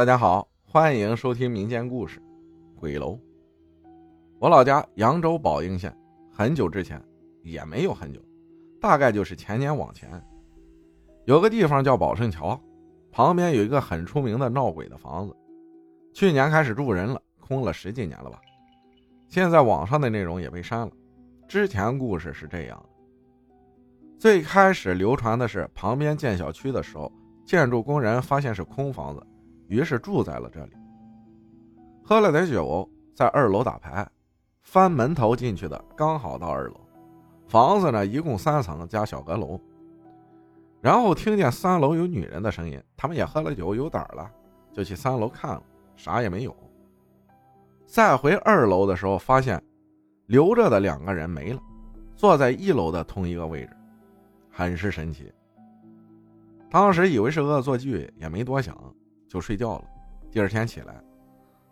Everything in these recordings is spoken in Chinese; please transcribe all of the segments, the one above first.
大家好，欢迎收听民间故事《鬼楼》。我老家扬州宝应县，很久之前也没有很久，大概就是前年往前，有个地方叫宝胜桥，旁边有一个很出名的闹鬼的房子，去年开始住人了，空了十几年了吧。现在网上的内容也被删了。之前故事是这样的：最开始流传的是旁边建小区的时候，建筑工人发现是空房子。于是住在了这里，喝了点酒，在二楼打牌，翻门头进去的，刚好到二楼。房子呢，一共三层加小阁楼。然后听见三楼有女人的声音，他们也喝了酒，有胆了，就去三楼看了，啥也没有。再回二楼的时候，发现留着的两个人没了，坐在一楼的同一个位置，很是神奇。当时以为是恶作剧，也没多想。就睡觉了，第二天起来，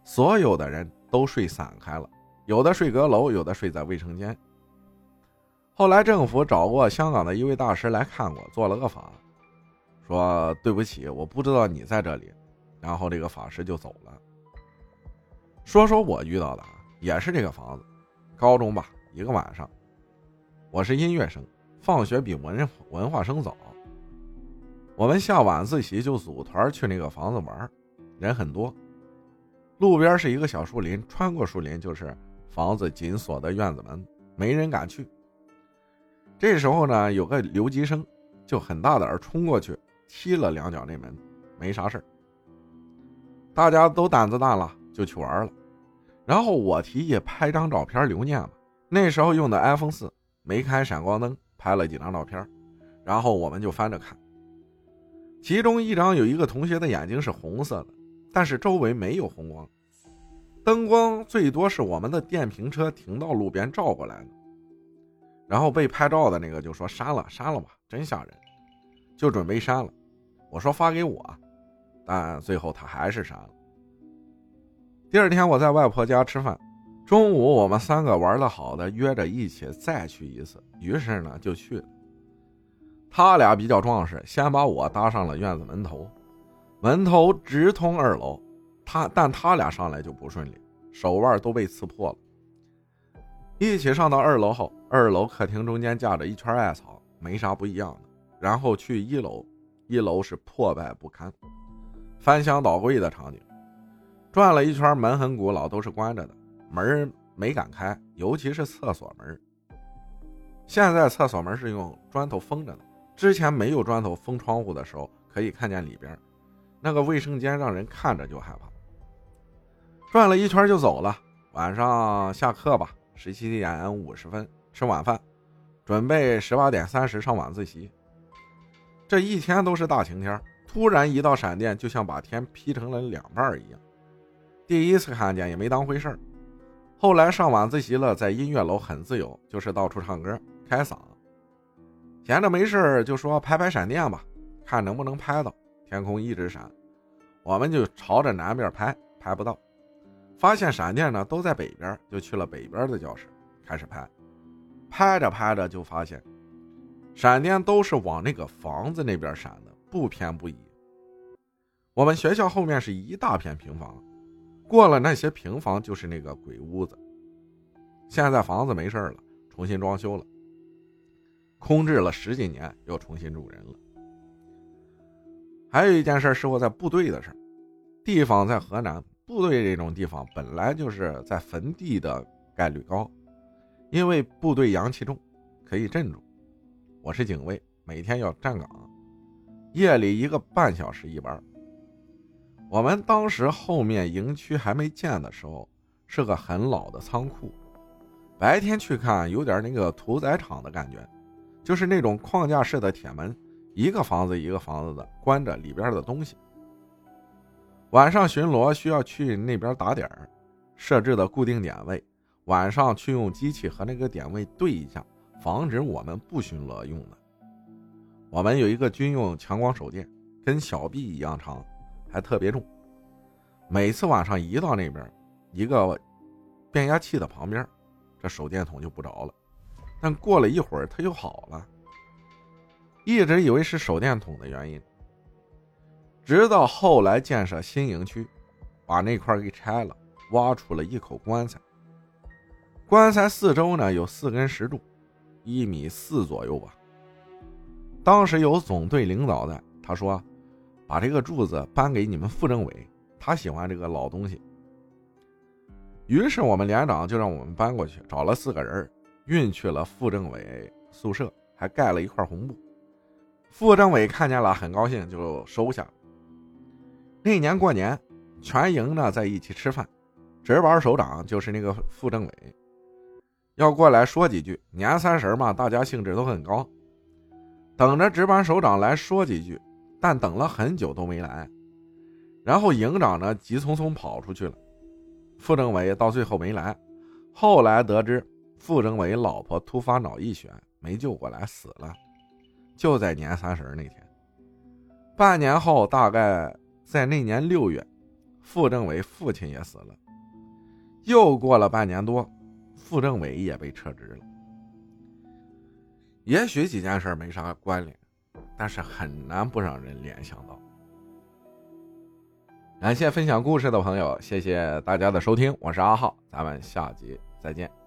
所有的人都睡散开了，有的睡阁楼，有的睡在卫生间。后来政府找过香港的一位大师来看过，做了个法，说对不起，我不知道你在这里，然后这个法师就走了。说说我遇到的，也是这个房子，高中吧，一个晚上，我是音乐生，放学比文文化生早。我们下晚自习就组团去那个房子玩，人很多。路边是一个小树林，穿过树林就是房子紧锁的院子门，没人敢去。这时候呢，有个留级生就很大胆冲过去踢了两脚那门，没啥事大家都胆子大了，就去玩了。然后我提议拍张照片留念吧。那时候用的 iPhone 四，没开闪光灯，拍了几张照片，然后我们就翻着看。其中一张有一个同学的眼睛是红色的，但是周围没有红光，灯光最多是我们的电瓶车停到路边照过来的。然后被拍照的那个就说删了删了吧，真吓人，就准备删了。我说发给我，但最后他还是删了。第二天我在外婆家吃饭，中午我们三个玩的好的约着一起再去一次，于是呢就去了。他俩比较壮实，先把我搭上了院子门头，门头直通二楼。他但他俩上来就不顺利，手腕都被刺破了。一起上到二楼后，二楼客厅中间架着一圈艾草，没啥不一样的。然后去一楼，一楼是破败不堪，翻箱倒柜的场景。转了一圈，门很古老，都是关着的，门没敢开，尤其是厕所门。现在厕所门是用砖头封着的。之前没有砖头封窗户的时候，可以看见里边那个卫生间，让人看着就害怕。转了一圈就走了。晚上下课吧，十七点五十分吃晚饭，准备十八点三十上晚自习。这一天都是大晴天，突然一道闪电，就像把天劈成了两半一样。第一次看见也没当回事后来上晚自习了，在音乐楼很自由，就是到处唱歌开嗓。闲着没事就说拍拍闪电吧，看能不能拍到。天空一直闪，我们就朝着南边拍，拍不到。发现闪电呢都在北边，就去了北边的教室开始拍。拍着拍着就发现，闪电都是往那个房子那边闪的，不偏不倚。我们学校后面是一大片平房，过了那些平房就是那个鬼屋子。现在房子没事了，重新装修了。空置了十几年，又重新住人了。还有一件事是我在部队的事地方在河南，部队这种地方本来就是在坟地的概率高，因为部队阳气重，可以镇住。我是警卫，每天要站岗，夜里一个半小时一班。我们当时后面营区还没建的时候，是个很老的仓库，白天去看有点那个屠宰场的感觉。就是那种框架式的铁门，一个房子一个房子的关着里边的东西。晚上巡逻需要去那边打点儿，设置的固定点位，晚上去用机器和那个点位对一下，防止我们不巡逻用的。我们有一个军用强光手电，跟小臂一样长，还特别重。每次晚上一到那边，一个变压器的旁边，这手电筒就不着了。但过了一会儿，他又好了。一直以为是手电筒的原因，直到后来建设新营区，把那块给拆了，挖出了一口棺材。棺材四周呢有四根石柱，一米四左右吧。当时有总队领导在，他说：“把这个柱子搬给你们副政委，他喜欢这个老东西。”于是我们连长就让我们搬过去，找了四个人，运去了副政委宿舍，还盖了一块红布。副政委看见了，很高兴，就收下了。那年过年，全营呢在一起吃饭，值班首长就是那个副政委，要过来说几句。年三十嘛，大家兴致都很高，等着值班首长来说几句，但等了很久都没来。然后营长呢急匆匆跑出去了。副政委到最后没来，后来得知副政委老婆突发脑溢血没救过来死了，就在年三十那天。半年后，大概在那年六月，副政委父亲也死了。又过了半年多，副政委也被撤职了。也许几件事没啥关联，但是很难不让人联想到。感谢分享故事的朋友，谢谢大家的收听，我是阿浩，咱们下集再见。